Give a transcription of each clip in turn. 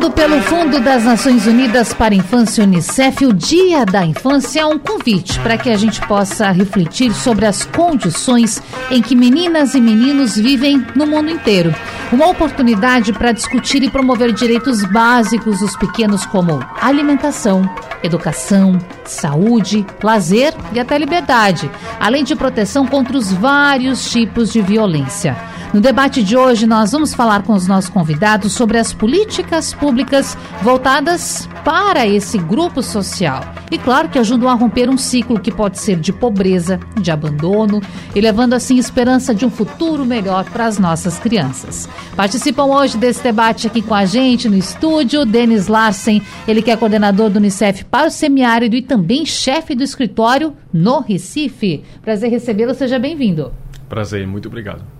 Criado pelo Fundo das Nações Unidas para a Infância Unicef, o Dia da Infância é um convite para que a gente possa refletir sobre as condições em que meninas e meninos vivem no mundo inteiro. Uma oportunidade para discutir e promover direitos básicos dos pequenos, como alimentação, educação, saúde, lazer e até liberdade, além de proteção contra os vários tipos de violência. No debate de hoje, nós vamos falar com os nossos convidados sobre as políticas públicas voltadas para esse grupo social. E claro que ajudam a romper um ciclo que pode ser de pobreza, de abandono e levando assim esperança de um futuro melhor para as nossas crianças. Participam hoje desse debate aqui com a gente no estúdio, Denis Larsen, ele que é coordenador do Unicef para o semiárido e também chefe do escritório no Recife. Prazer recebê-lo, seja bem-vindo. Prazer, muito obrigado.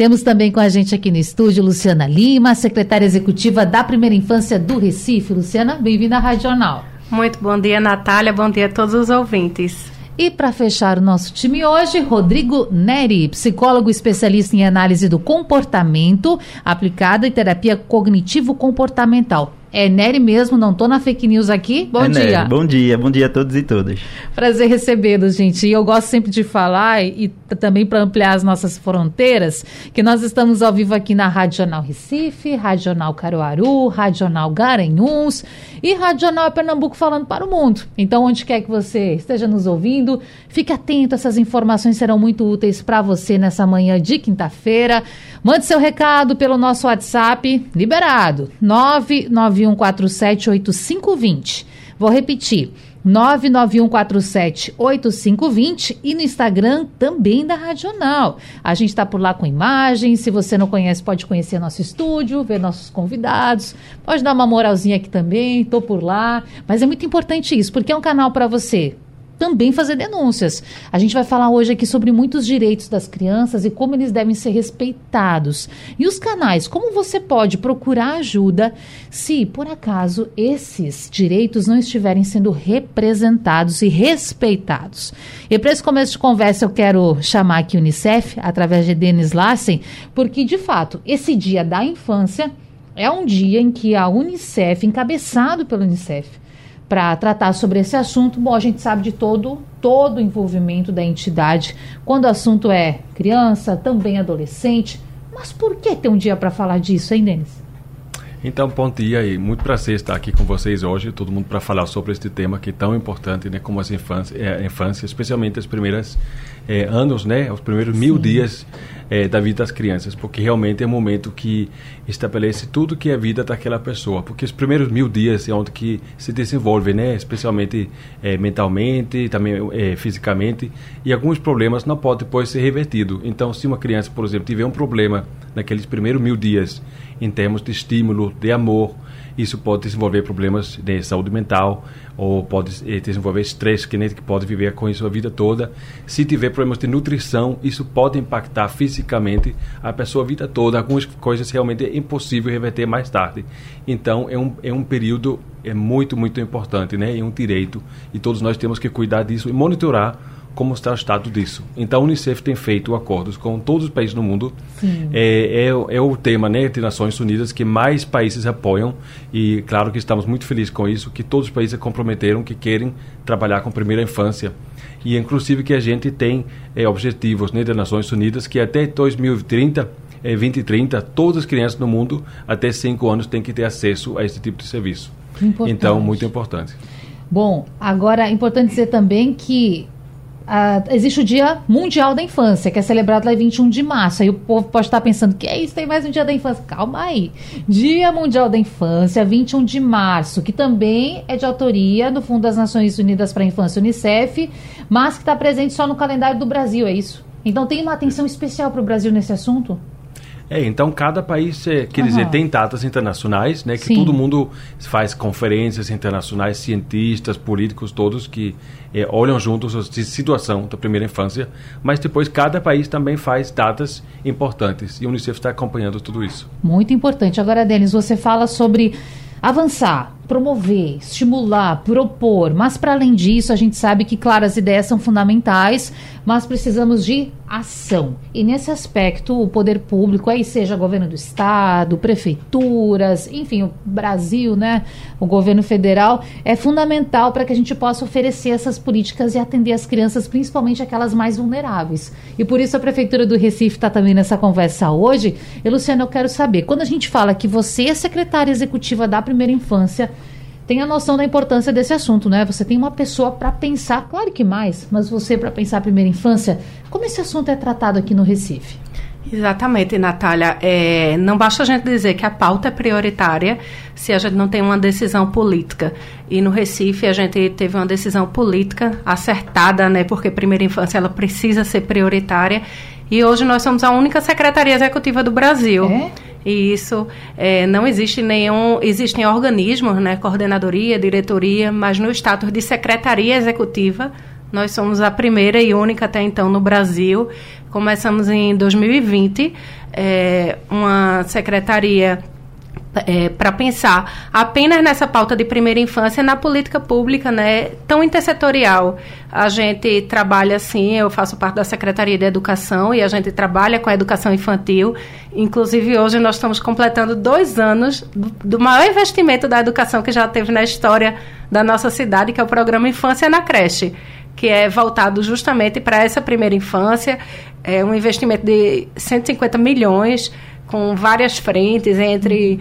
Temos também com a gente aqui no estúdio Luciana Lima, secretária executiva da Primeira Infância do Recife. Luciana, bem-vinda à Rádio Jornal. Muito bom dia, Natália. Bom dia a todos os ouvintes. E para fechar o nosso time hoje, Rodrigo Neri, psicólogo especialista em análise do comportamento aplicada e terapia cognitivo-comportamental. É Nery mesmo, não tô na fake news aqui. Bom é dia. Nery. Bom dia, bom dia a todos e todas. Prazer recebê-los, gente. E eu gosto sempre de falar, e, e também para ampliar as nossas fronteiras, que nós estamos ao vivo aqui na Rádio Jornal Recife, Rádio Jornal Caruaru, Rádio Jornal Garanhuns e Rádio Jornal Pernambuco falando para o mundo. Então, onde quer que você esteja nos ouvindo, fique atento, essas informações serão muito úteis para você nessa manhã de quinta-feira. Mande seu recado pelo nosso WhatsApp, liberado, 991478520. Vou repetir, 991478520 e no Instagram também da Radional. A gente está por lá com imagens. Se você não conhece, pode conhecer nosso estúdio, ver nossos convidados. Pode dar uma moralzinha aqui também, estou por lá. Mas é muito importante isso, porque é um canal para você também fazer denúncias. A gente vai falar hoje aqui sobre muitos direitos das crianças e como eles devem ser respeitados. E os canais, como você pode procurar ajuda se, por acaso, esses direitos não estiverem sendo representados e respeitados. E para esse começo de conversa, eu quero chamar aqui o Unicef, através de Denis Larsen, porque, de fato, esse dia da infância é um dia em que a Unicef, encabeçado pelo Unicef, para tratar sobre esse assunto. Bom, a gente sabe de todo todo o envolvimento da entidade quando o assunto é criança, também adolescente. Mas por que ter um dia para falar disso, hein, Denis? Então, dia e muito prazer estar aqui com vocês hoje, todo mundo para falar sobre este tema que é tão importante, né, como as infância, é, a infância, especialmente as primeiras é, anos, né, os primeiros mil Sim. dias é, da vida das crianças, porque realmente é o momento que estabelece tudo que é a vida daquela pessoa, porque os primeiros mil dias é onde que se desenvolve, né, especialmente é, mentalmente, também é, fisicamente, e alguns problemas não podem depois ser revertidos. Então, se uma criança, por exemplo, tiver um problema naqueles primeiros mil dias em termos de estímulo, de amor, isso pode desenvolver problemas de saúde mental ou pode eh, desenvolver estresse que nem que pode viver com isso a vida toda. Se tiver problemas de nutrição, isso pode impactar fisicamente a pessoa a vida toda. Algumas coisas realmente é impossível reverter mais tarde. Então é um, é um período é muito muito importante, né? É um direito e todos nós temos que cuidar disso e monitorar como está o estado disso. Então, a Unicef tem feito acordos com todos os países do mundo. É, é, é, o tema né, de Nações Unidas que mais países apoiam e, claro, que estamos muito felizes com isso, que todos os países se comprometeram que querem trabalhar com primeira infância. E, inclusive, que a gente tem é, objetivos né, das Nações Unidas que até 2030 é, 2030, todas as crianças no mundo até 5 anos têm que ter acesso a esse tipo de serviço. Importante. Então, muito importante. Bom, agora é importante dizer também que Uh, existe o Dia Mundial da Infância, que é celebrado lá em 21 de março. Aí o povo pode estar pensando que é isso, tem mais um Dia da Infância. Calma aí. Dia Mundial da Infância, 21 de março, que também é de autoria do Fundo das Nações Unidas para a Infância, Unicef, mas que está presente só no calendário do Brasil, é isso? Então tem uma atenção especial para o Brasil nesse assunto? É, então cada país, é, quer Aham. dizer, tem datas internacionais, né? Que Sim. todo mundo faz conferências internacionais, cientistas, políticos, todos que é, olham juntos a si- situação da primeira infância, mas depois cada país também faz datas importantes e a Unicef está acompanhando tudo isso. Muito importante. Agora, Denis, você fala sobre avançar, promover, estimular, propor, mas para além disso, a gente sabe que, claro, as ideias são fundamentais, mas precisamos de ação. E nesse aspecto, o poder público, aí seja governo do estado, prefeituras, enfim, o Brasil, né, o governo federal, é fundamental para que a gente possa oferecer essas políticas e atender as crianças, principalmente aquelas mais vulneráveis. E por isso a prefeitura do Recife está também nessa conversa hoje. E Luciana, eu quero saber, quando a gente fala que você é secretária executiva da primeira infância, tem a noção da importância desse assunto, né? Você tem uma pessoa para pensar, claro que mais, mas você para pensar a primeira infância, como esse assunto é tratado aqui no Recife? Exatamente, Natália. É, não basta a gente dizer que a pauta é prioritária se a gente não tem uma decisão política. E no Recife a gente teve uma decisão política acertada, né? Porque primeira infância ela precisa ser prioritária. E hoje nós somos a única secretaria executiva do Brasil. É? E isso é, não existe nenhum. Existem organismos, né? Coordenadoria, diretoria, mas no status de secretaria executiva, nós somos a primeira e única até então no Brasil. Começamos em 2020, é, uma secretaria para pensar apenas nessa pauta de primeira infância na política pública, né, tão intersetorial. A gente trabalha assim, eu faço parte da Secretaria de Educação e a gente trabalha com a educação infantil. Inclusive hoje nós estamos completando dois anos do, do maior investimento da educação que já teve na história da nossa cidade, que é o programa Infância na Creche que é voltado justamente para essa primeira infância. É um investimento de 150 milhões, com várias frentes, entre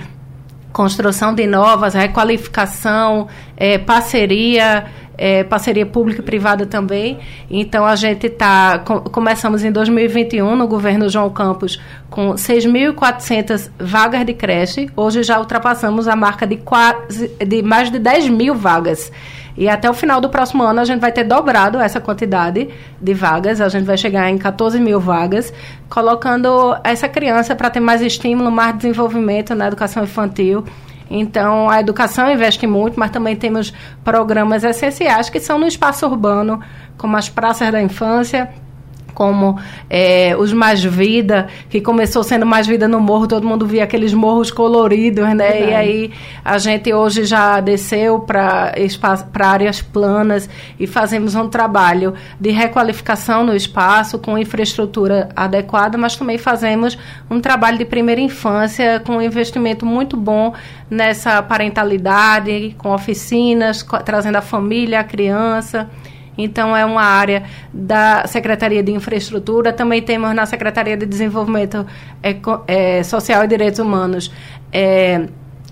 construção de novas, requalificação, é, parceria, é, parceria pública e privada também. Então a gente está começamos em 2021 no governo João Campos com 6.400 vagas de creche. Hoje já ultrapassamos a marca de quase de mais de 10 mil vagas. E até o final do próximo ano a gente vai ter dobrado essa quantidade de vagas. A gente vai chegar em 14 mil vagas, colocando essa criança para ter mais estímulo, mais desenvolvimento na educação infantil. Então, a educação investe muito, mas também temos programas essenciais que são no espaço urbano, como as praças da infância, como é, os Mais Vida, que começou sendo Mais Vida no Morro, todo mundo via aqueles morros coloridos, né? Verdade. E aí a gente hoje já desceu para áreas planas e fazemos um trabalho de requalificação no espaço, com infraestrutura adequada, mas também fazemos um trabalho de primeira infância com um investimento muito bom nessa parentalidade, com oficinas, trazendo a família, a criança. Então, é uma área da Secretaria de Infraestrutura. Também temos na Secretaria de Desenvolvimento Eco- eh, Social e Direitos Humanos eh,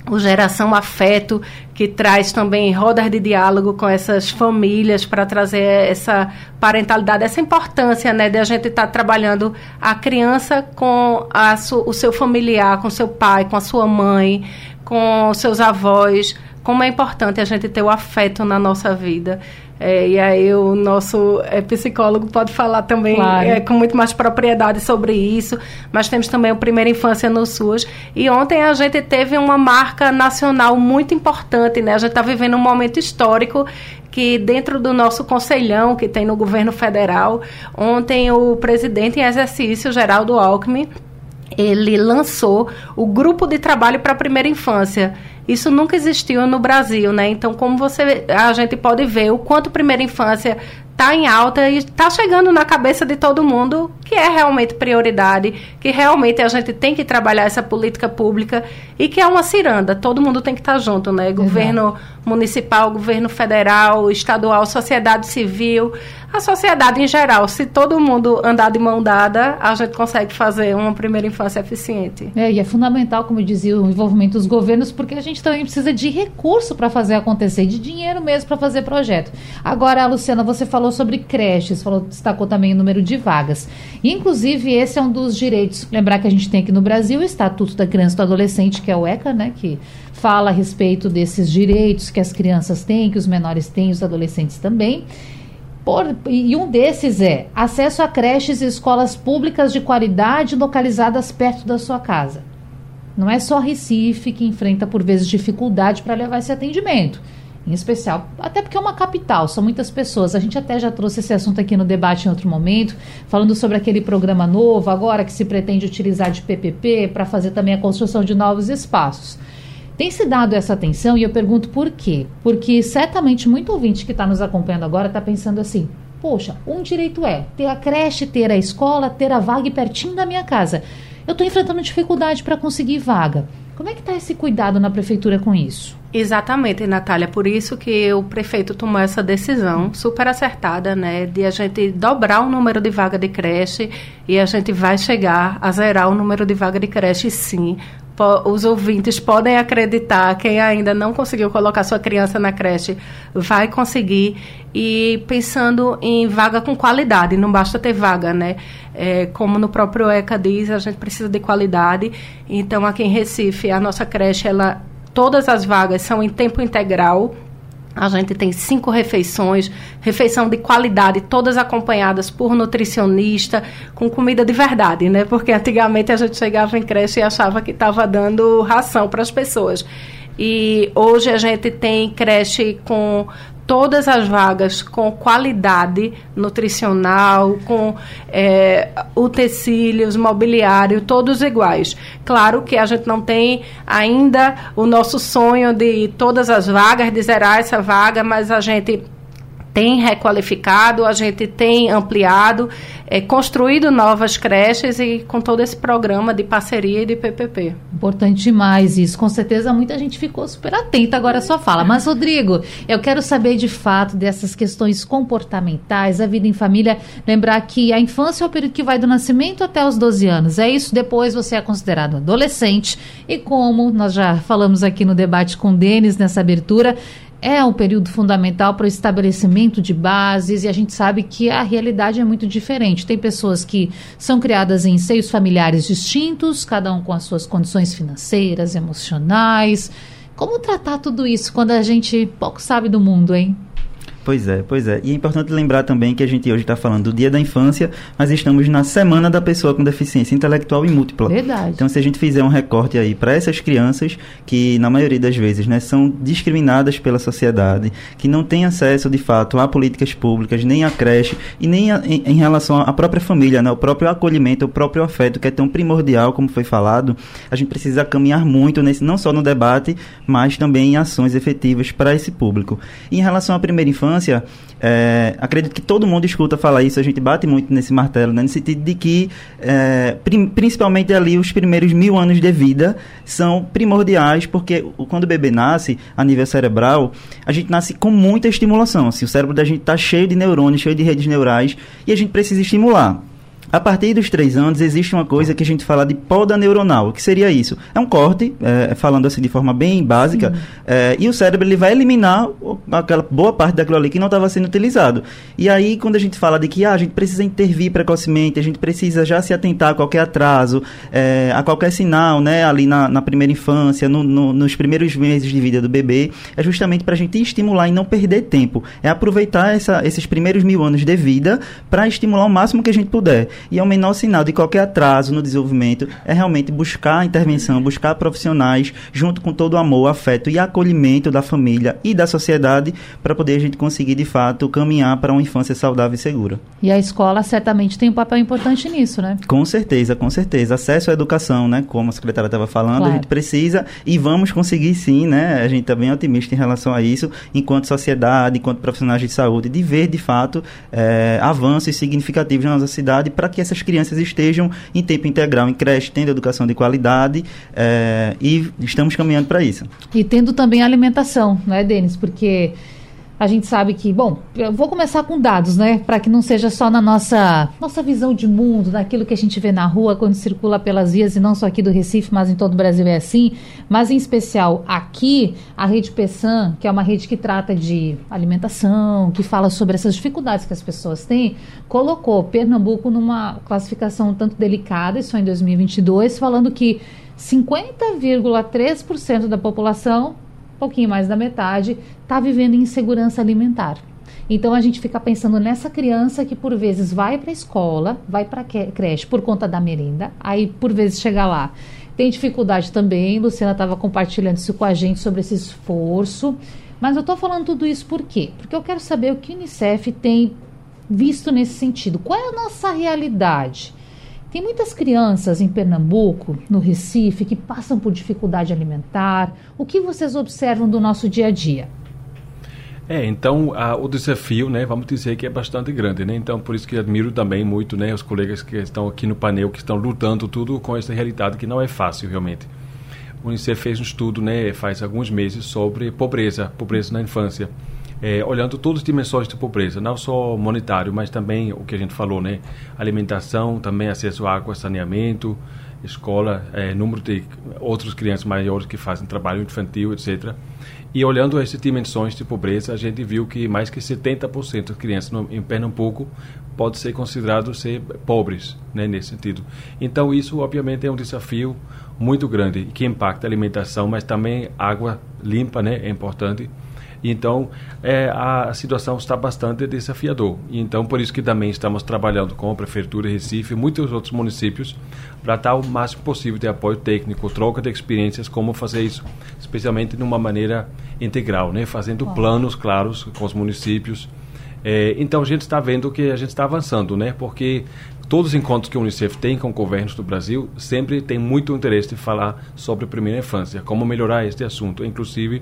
o Geração Afeto, que traz também rodas de diálogo com essas famílias para trazer essa parentalidade, essa importância né, de a gente estar trabalhando a criança com a su- o seu familiar, com seu pai, com a sua mãe, com seus avós. Como é importante a gente ter o afeto na nossa vida. É, e aí o nosso é, psicólogo pode falar também Claro. é, com muito mais propriedade sobre isso. Mas temos também o Primeira Infância no SUS. E ontem a gente teve uma marca nacional muito importante, né? A gente está vivendo um momento histórico que dentro do nosso conselhão que tem no governo federal, ontem o presidente em exercício, Geraldo Alckmin, ele lançou o grupo de trabalho para a primeira infância. Isso nunca existiu no Brasil, né? Então, como você a gente pode ver o quanto primeira infância está em alta e está chegando na cabeça de todo mundo que é realmente prioridade, que realmente a gente tem que trabalhar essa política pública e que é uma ciranda, todo mundo tem que estar junto, né? Governo municipal, governo federal, estadual, sociedade civil, a sociedade em geral. Se todo mundo andar de mão dada, a gente consegue fazer uma primeira infância eficiente. É, e é fundamental, como dizia, o envolvimento dos governos, porque a gente também precisa de recurso para fazer acontecer, de dinheiro mesmo para fazer projeto. Agora, Luciana, você falou sobre creches, falou, destacou também o número de vagas. Inclusive, esse é um dos direitos. Lembrar que a gente tem aqui no Brasil o Estatuto da Criança e do Adolescente, que é o ECA, né? Que fala a respeito desses direitos que as crianças têm, que os menores têm, os adolescentes também. Por, e um desses é acesso a creches e escolas públicas de qualidade localizadas perto da sua casa. Não é só Recife que enfrenta, por vezes, dificuldade para levar esse atendimento. Em especial, até porque é uma capital, são muitas pessoas. A gente até já trouxe esse assunto aqui no debate em outro momento, falando sobre aquele programa novo agora que se pretende utilizar de PPP para fazer também a construção de novos espaços. Tem se dado essa atenção e eu pergunto por quê? Porque certamente muito ouvinte que está nos acompanhando agora está pensando assim: poxa, um direito é ter a creche, ter a escola, ter a vaga pertinho da minha casa. Eu estou enfrentando dificuldade para conseguir vaga. Como é que está esse cuidado na prefeitura com isso? Exatamente, Natália. Por isso que o prefeito tomou essa decisão super acertada, né? De a gente dobrar o número de vaga de creche e a gente vai chegar a zerar o número de vaga de creche, sim os ouvintes podem acreditar, quem ainda não conseguiu colocar sua criança na creche vai conseguir. E pensando em vaga com qualidade, não basta ter vaga, né? É, como no próprio ECA diz, a gente precisa de qualidade. Então, aqui em Recife, a nossa creche, ela, todas as vagas são em tempo integral a gente tem cinco refeições, refeição de qualidade, todas acompanhadas por nutricionista, com comida de verdade, né? Porque antigamente a gente chegava em creche e achava que estava dando ração para as pessoas. E hoje a gente tem creche com todas as vagas com qualidade nutricional, com é, utensílios, mobiliário, todos iguais. Claro que a gente não tem ainda o nosso sonho de todas as vagas, de zerar essa vaga, mas a gente tem requalificado, a gente tem ampliado, é, construído novas creches e com todo esse programa de parceria e de PPP. Importante demais isso. Com certeza muita gente ficou super atenta agora à sua fala. Mas, Rodrigo, eu quero saber de fato dessas questões comportamentais, a vida em família. Lembrar que a infância é o período que vai do nascimento até os 12 anos. É isso, depois você é considerado adolescente. E como nós já falamos aqui no debate com o Denis nessa abertura, é um período fundamental para o estabelecimento de bases e a gente sabe que a realidade é muito diferente. Tem pessoas que são criadas em seios familiares distintos, cada um com as suas condições financeiras, emocionais. Como tratar tudo isso quando a gente pouco sabe do mundo, hein? Pois é, pois é. E é importante lembrar também que a gente hoje está falando do Dia da Infância, mas estamos na Semana da Pessoa com Deficiência Intelectual e Múltipla. Verdade. Então, se a gente fizer um recorte aí para essas crianças que, na maioria das vezes, né, são discriminadas pela sociedade, que não têm acesso, de fato, a políticas públicas, nem à creche e nem a, em, em, relação à própria família, né, o próprio acolhimento, o próprio afeto, que é tão primordial, como foi falado, a gente precisa caminhar muito nesse, não só no debate, mas também em ações efetivas para esse público. E em relação à primeira infância, infância, é, acredito que todo mundo escuta falar isso, a gente bate muito nesse martelo, né, no sentido de que, é, prim, principalmente ali, os primeiros mil anos de vida são primordiais, porque quando o bebê nasce, a nível cerebral, a gente nasce com muita estimulação. Assim, o cérebro da gente está cheio de neurônios, cheio de redes neurais, e a gente precisa estimular. A partir dos três anos, existe uma coisa que a gente fala de poda neuronal. O que seria isso? É um corte, é, falando assim de forma bem básica, é, e o cérebro ele vai eliminar aquela boa parte daquilo ali que não estava sendo utilizado. E aí, quando a gente fala de que ah, a gente precisa intervir precocemente, a gente precisa já se atentar a qualquer atraso, é, a qualquer sinal, né, ali na, na primeira infância, no, no, nos primeiros meses de vida do bebê, é justamente para a gente estimular e não perder tempo. É aproveitar essa, esses primeiros mil anos de vida para estimular o máximo que a gente puder. E é o menor sinal de qualquer atraso no desenvolvimento é realmente buscar a intervenção, buscar profissionais, junto com todo o amor, afeto e acolhimento da família e da sociedade, para poder a gente conseguir, de fato, caminhar para uma infância saudável e segura. E a escola certamente tem um papel importante nisso, né? Com certeza, com certeza. Acesso à educação, né? Como a secretária estava falando, claro. a gente precisa e vamos conseguir sim, né? A gente está bem otimista em relação a isso, enquanto sociedade, enquanto profissionais de saúde, de ver, de fato, é, avanços significativos na nossa cidade para para que essas crianças estejam em tempo integral em creche, tendo educação de qualidade é, e estamos caminhando para isso. E tendo também alimentação, não é, Denis? Porque a gente sabe que, bom, eu vou começar com dados, né, para que não seja só na nossa nossa visão de mundo, naquilo que a gente vê na rua quando circula pelas vias e não só aqui do Recife, mas em todo o Brasil é assim, mas em especial aqui, a rede Pessan, que é uma rede que trata de alimentação, que fala sobre essas dificuldades que as pessoas têm, colocou Pernambuco numa classificação um tanto delicada, isso em 2022, falando que 50,3% da população pouquinho mais da metade, está vivendo insegurança alimentar. Então a gente fica pensando nessa criança que por vezes vai para a escola, vai para creche por conta da merenda, aí por vezes chega lá. Tem dificuldade também, Luciana estava compartilhando isso com a gente sobre esse esforço. Mas eu estou falando tudo isso por quê? Porque eu quero saber o que o Unicef tem visto nesse sentido. Qual é a nossa realidade? Tem muitas crianças em Pernambuco, no Recife, que passam por dificuldade alimentar. O que vocês observam do nosso dia a dia? É, então a, o desafio, né, vamos dizer que é bastante grande, né? Então por isso que admiro também muito, né, os colegas que estão aqui no painel que estão lutando tudo com essa realidade que não é fácil realmente. O Unicef fez um estudo, né, faz alguns meses sobre pobreza, pobreza na infância é, olhando todas as dimensões de pobreza, não só monetário, mas também o que a gente falou, né? Alimentação, também acesso à água, saneamento, escola, é, número de outras crianças maiores que fazem trabalho infantil, etc. E olhando essas dimensões de pobreza, a gente viu que mais que 70% das crianças no, em Pernambuco pode ser considerado ser pobres, né, nesse sentido. Então isso, obviamente, é um desafio muito grande que impacta a alimentação, mas também água limpa, né, é importante então, é, a situação está bastante desafiador. Então, por isso que também estamos trabalhando com a Prefeitura de Recife e muitos outros municípios para dar o máximo possível de apoio técnico, troca de experiências, como fazer isso, especialmente de uma maneira integral, né? fazendo planos claros com os municípios. É, então, a gente está vendo que a gente está avançando, né? porque todos os encontros que o Unicef tem com governos do Brasil sempre tem muito interesse de falar sobre a primeira infância, como melhorar este assunto. Inclusive,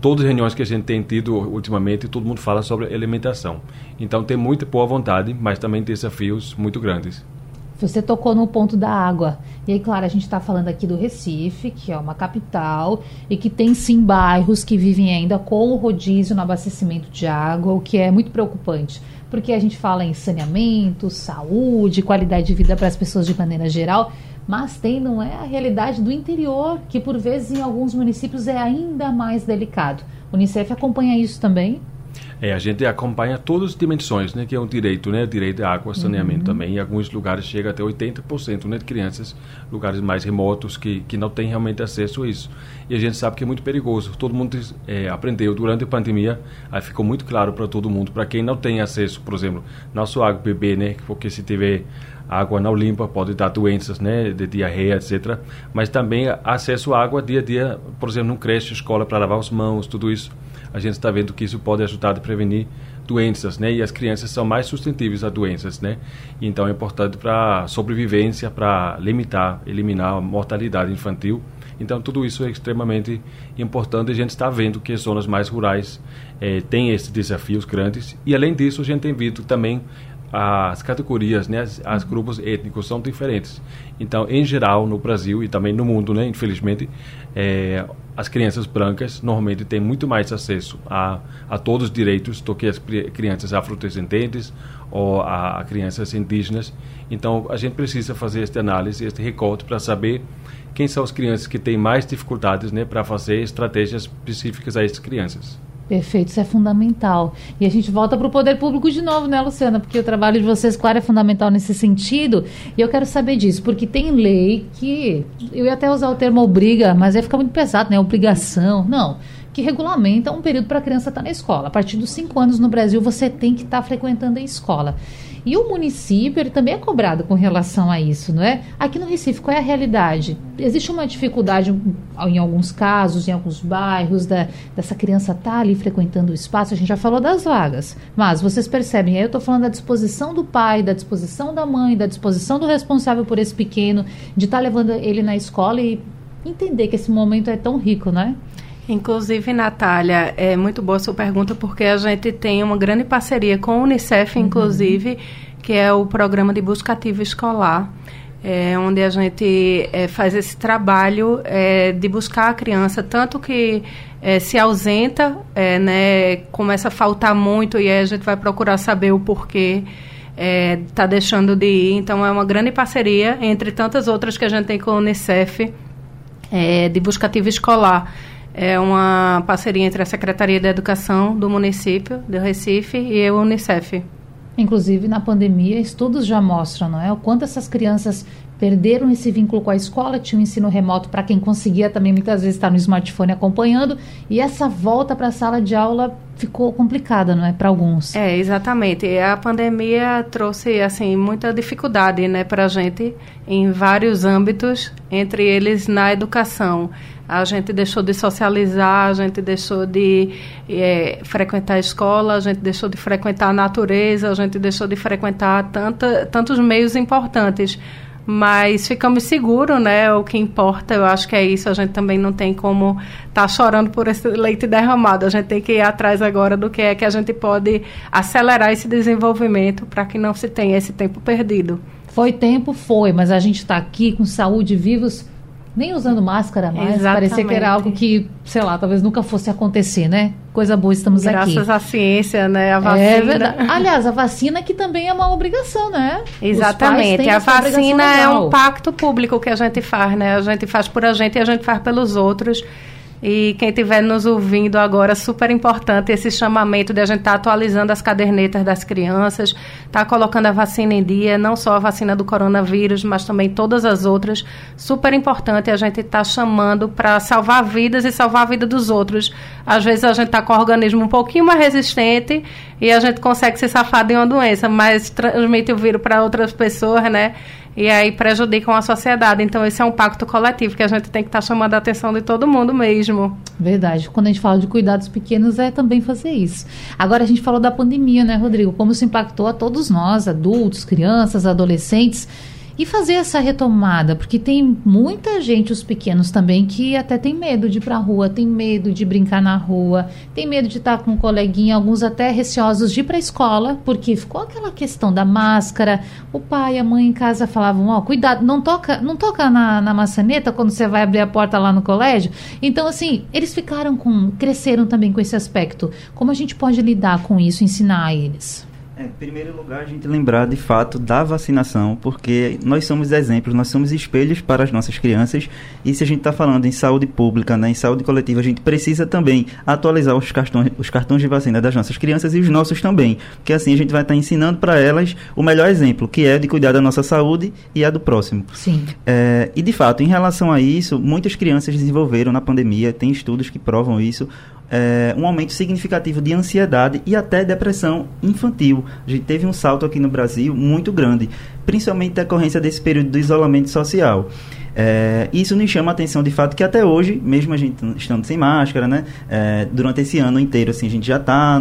todas as reuniões que a gente tem tido ultimamente, todo mundo fala sobre alimentação. Então tem muita boa vontade, mas também desafios muito grandes. Você tocou no ponto da água. E aí, claro, a gente está falando aqui do Recife, que é uma capital, e que tem sim bairros que vivem ainda com o rodízio no abastecimento de água, o que é muito preocupante. Porque a gente fala em saneamento, saúde, qualidade de vida para as pessoas de maneira geral, mas tem, não é, a realidade do interior, que por vezes em alguns municípios é ainda mais delicado. O Unicef acompanha isso também? É, a gente acompanha todas as dimensões, né, que é um direito, né, direito à água, saneamento uhum. também. Em alguns lugares chega até 80%, né, de crianças, lugares mais remotos que, que não têm realmente acesso a isso. E a gente sabe que é muito perigoso. Todo mundo é, aprendeu durante a pandemia, aí ficou muito claro para todo mundo, para quem não tem acesso, por exemplo, não só água beber, né, porque se tiver água não limpa pode dar doenças, né, de diarreia, etc. Mas também acesso à água dia a dia, por exemplo, num creche, escola para lavar as mãos, tudo isso. A gente está vendo que isso pode ajudar a prevenir doenças, né? E as crianças são mais suscetíveis a doenças, né? Então é importante para sobrevivência, para limitar, eliminar a mortalidade infantil. Então tudo isso é extremamente importante. A gente está vendo que as zonas mais rurais eh, têm esses desafios grandes e além disso a gente tem visto também as categorias, né, as, as, grupos étnicos são diferentes. Então, em geral, no Brasil e também no mundo, né, infelizmente, é, as crianças brancas normalmente têm muito mais acesso a, a todos os direitos do que as crianças afrodescendentes ou a, a crianças indígenas. Então, a gente precisa fazer esta análise, este recorte para saber quem são as crianças que têm mais dificuldades, né, para fazer estratégias específicas a essas crianças. Perfeito, isso é fundamental. E a gente volta para o poder público de novo, né, Luciana? Porque o trabalho de vocês, claro, é fundamental nesse sentido. E eu quero saber disso, porque tem lei que. Eu ia até usar o termo obriga, mas ia ficar muito pesado, né? Obrigação. Não. Que regulamenta um período para a criança estar tá na escola. A partir dos cinco anos no Brasil, você tem que estar tá frequentando a escola. E o município ele também é cobrado com relação a isso, não é? Aqui no Recife, qual é a realidade? Existe uma dificuldade em alguns casos, em alguns bairros, da, dessa criança estar tá ali frequentando o espaço. A gente já falou das vagas, mas vocês percebem, aí eu estou falando da disposição do pai, da disposição da mãe, da disposição do responsável por esse pequeno, de estar tá levando ele na escola e entender que esse momento é tão rico, não é? Inclusive, Natália, é muito boa a sua pergunta, porque a gente tem uma grande parceria com a Unicef, uhum. inclusive, que é o programa de busca ativa escolar, é, onde a gente é, faz esse trabalho é, de buscar a criança, tanto que é, se ausenta, é, né, começa a faltar muito, e aí a gente vai procurar saber o porquê está é, deixando de ir. Então, é uma grande parceria, entre tantas outras que a gente tem com a Unicef, de busca ativa escolar é uma parceria entre a Secretaria da Educação do município do Recife e o Unicef. Inclusive, na pandemia, estudos já mostram, não é? O quanto essas crianças perderam esse vínculo com a escola, tinha o um ensino remoto para quem conseguia também muitas vezes estar no smartphone acompanhando, e essa volta para a sala de aula ficou complicada, não é, para alguns? É, exatamente. A pandemia trouxe assim muita dificuldade, né, para a gente em vários âmbitos, entre eles na educação. A gente deixou de socializar, a gente deixou de é, frequentar a escola, a gente deixou de frequentar a natureza, a gente deixou de frequentar tanta, tantos meios importantes mas ficamos seguros, né? O que importa, eu acho que é isso. A gente também não tem como estar tá chorando por esse leite derramado. A gente tem que ir atrás agora do que é que a gente pode acelerar esse desenvolvimento para que não se tenha esse tempo perdido. Foi tempo, foi, mas a gente está aqui com saúde vivos nem usando máscara mais. Exatamente. Parecia que era algo que, sei lá, talvez nunca fosse acontecer, né? Coisa boa, estamos Graças aqui. Graças à ciência, né? A vacina. É verdade. Aliás, a vacina que também é uma obrigação, né? Exatamente. A vacina é um pacto público que a gente faz, né? A gente faz por a gente e a gente faz pelos outros. E quem estiver nos ouvindo agora, super importante esse chamamento de a gente estar tá atualizando as cadernetas das crianças, estar tá colocando a vacina em dia, não só a vacina do coronavírus, mas também todas as outras. Super importante a gente estar tá chamando para salvar vidas e salvar a vida dos outros. Às vezes a gente está com o organismo um pouquinho mais resistente e a gente consegue se safar de uma doença, mas transmite o vírus para outras pessoas, né? E aí prejudicam a sociedade. Então, esse é um pacto coletivo que a gente tem que estar tá chamando a atenção de todo mundo mesmo. Verdade. Quando a gente fala de cuidados pequenos, é também fazer isso. Agora, a gente falou da pandemia, né, Rodrigo? Como isso impactou a todos nós, adultos, crianças, adolescentes e fazer essa retomada, porque tem muita gente, os pequenos também, que até tem medo de ir para a rua, tem medo de brincar na rua, tem medo de estar com um coleguinha, alguns até receosos de ir para a escola, porque ficou aquela questão da máscara. O pai e a mãe em casa falavam: ó, oh, cuidado, não toca, não toca na, na maçaneta quando você vai abrir a porta lá no colégio. Então, assim, eles ficaram com, cresceram também com esse aspecto. Como a gente pode lidar com isso, ensinar a eles? É, em primeiro lugar, a gente lembrar de fato da vacinação, porque nós somos exemplos, nós somos espelhos para as nossas crianças. E se a gente está falando em saúde pública, né, em saúde coletiva, a gente precisa também atualizar os cartões, os cartões de vacina das nossas crianças e os nossos também. Porque assim a gente vai estar tá ensinando para elas o melhor exemplo, que é de cuidar da nossa saúde e a do próximo. Sim. É, e de fato, em relação a isso, muitas crianças desenvolveram na pandemia, tem estudos que provam isso, é, um aumento significativo de ansiedade e até depressão infantil. A gente teve um salto aqui no Brasil muito grande, principalmente decorrência desse período do isolamento social. É, isso nos chama a atenção de fato que até hoje, mesmo a gente estando sem máscara, né, é, durante esse ano inteiro, assim, a gente já está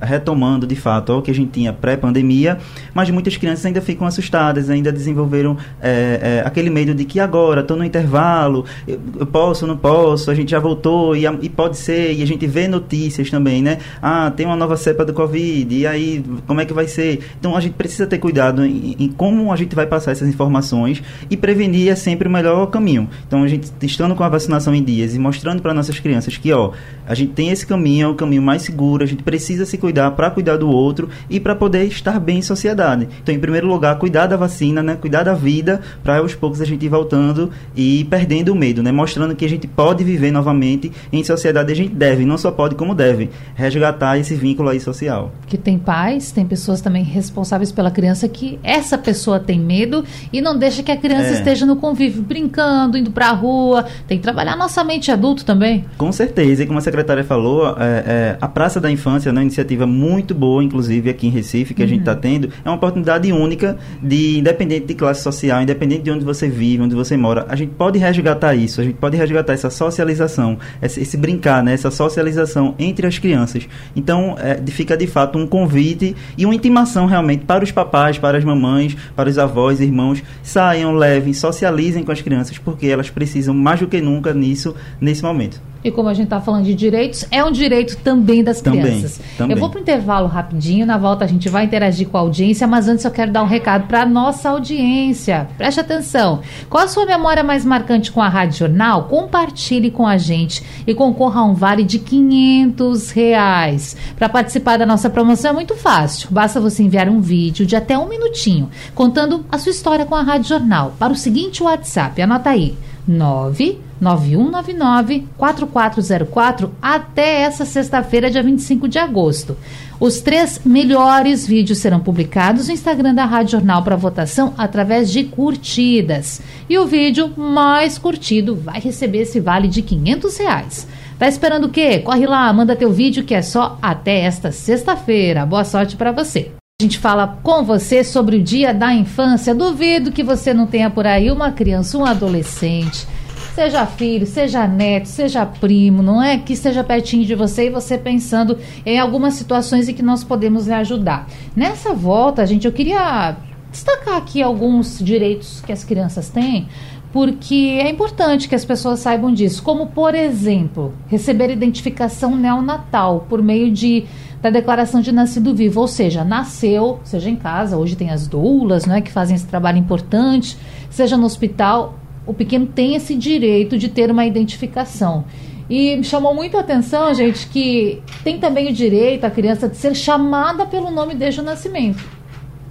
retomando de fato o que a gente tinha pré-pandemia, mas muitas crianças ainda ficam assustadas, ainda desenvolveram é, é aquele medo de que agora estou no intervalo, eu, eu, posso, não posso, a gente já voltou e, e, pode ser, e a gente vê notícias também, né? Ah, tem uma nova cepa do Covid, e aí como é que vai ser? Então a gente precisa ter cuidado em, em como a gente vai passar essas informações e prevenir é sempre uma melhor caminho. Então, a gente estando com a vacinação em dias e mostrando para nossas crianças que, ó, a gente tem esse caminho, é o caminho mais seguro, a gente precisa se cuidar para cuidar do outro e para poder estar bem em sociedade. Então, em primeiro lugar, cuidar da vacina, né? Cuidar da vida, para aos poucos a gente ir voltando e perdendo o medo, né? Mostrando que a gente pode viver novamente em sociedade, a gente deve, não só pode como deve, resgatar esse vínculo aí social. Que tem pais, tem pessoas também responsáveis pela criança que essa pessoa tem medo e não deixa que a criança é. esteja no convívio brincando, indo para a rua. Tem que trabalhar nossa mente adulto também. Com certeza. E como a secretária falou, é, é, a Praça da Infância é uma iniciativa muito boa, inclusive aqui em Recife, que uhum. a gente está uhum. tendo. É uma oportunidade única de, independente de classe social, independente de onde você vive, onde você mora, a gente pode resgatar isso, a gente pode resgatar essa socialização, esse, esse brincar, né, essa socialização entre as crianças. Então, é, fica de fato um convite e uma intimação realmente para os papais, para as mamães, para os avós, irmãos, saiam, levem, socializem com as crianças, porque elas precisam mais do que nunca nisso, nesse momento. E como a gente está falando de direitos, é um direito também das também, crianças. Também. Eu vou para o intervalo rapidinho, na volta a gente vai interagir com a audiência, mas antes eu quero dar um recado para a nossa audiência. Preste atenção. Qual a sua memória mais marcante com a Rádio Jornal? Compartilhe com a gente e concorra a um vale de 500 reais. Para participar da nossa promoção é muito fácil. Basta você enviar um vídeo de até um minutinho, contando a sua história com a Rádio Jornal para o seguinte WhatsApp. Anota aí. 9 9199-4404 até essa sexta-feira, dia 25 de agosto. Os três melhores vídeos serão publicados no Instagram da Rádio Jornal para votação através de curtidas. E o vídeo mais curtido vai receber esse vale de 500 reais. Tá esperando o quê? Corre lá, manda teu vídeo que é só até esta sexta-feira. Boa sorte para você. A gente fala com você sobre o Dia da Infância. Duvido que você não tenha por aí uma criança, um adolescente, seja filho, seja neto, seja primo, não é? Que esteja pertinho de você e você pensando em algumas situações em que nós podemos lhe ajudar. Nessa volta, gente, eu queria destacar aqui alguns direitos que as crianças têm porque é importante que as pessoas saibam disso, como por exemplo, receber identificação neonatal por meio de da declaração de nascido vivo, ou seja, nasceu, seja em casa, hoje tem as doulas, né, que fazem esse trabalho importante, seja no hospital, o pequeno tem esse direito de ter uma identificação. E me chamou muito atenção, gente, que tem também o direito a criança de ser chamada pelo nome desde o nascimento.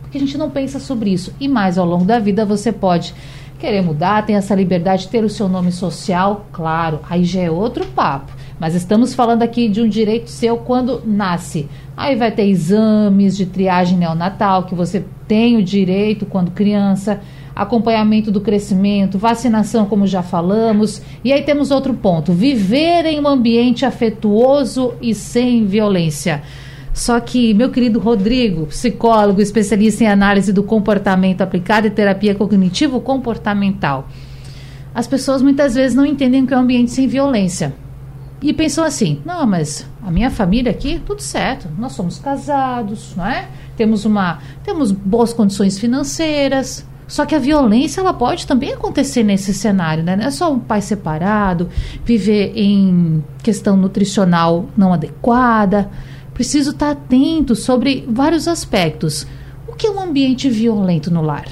Porque a gente não pensa sobre isso. E mais ao longo da vida você pode querer mudar, tem essa liberdade de ter o seu nome social, claro, aí já é outro papo. Mas estamos falando aqui de um direito seu quando nasce. Aí vai ter exames de triagem neonatal que você tem o direito quando criança, acompanhamento do crescimento, vacinação, como já falamos. E aí temos outro ponto: viver em um ambiente afetuoso e sem violência. Só que, meu querido Rodrigo, psicólogo, especialista em análise do comportamento aplicado e terapia cognitivo-comportamental, as pessoas muitas vezes não entendem o que é um ambiente sem violência. E pensam assim: não, mas a minha família aqui, tudo certo, nós somos casados, não é? Temos, uma, temos boas condições financeiras. Só que a violência ela pode também acontecer nesse cenário, né? Não é só um pai separado, viver em questão nutricional não adequada preciso estar atento sobre vários aspectos. O que é um ambiente violento no lar?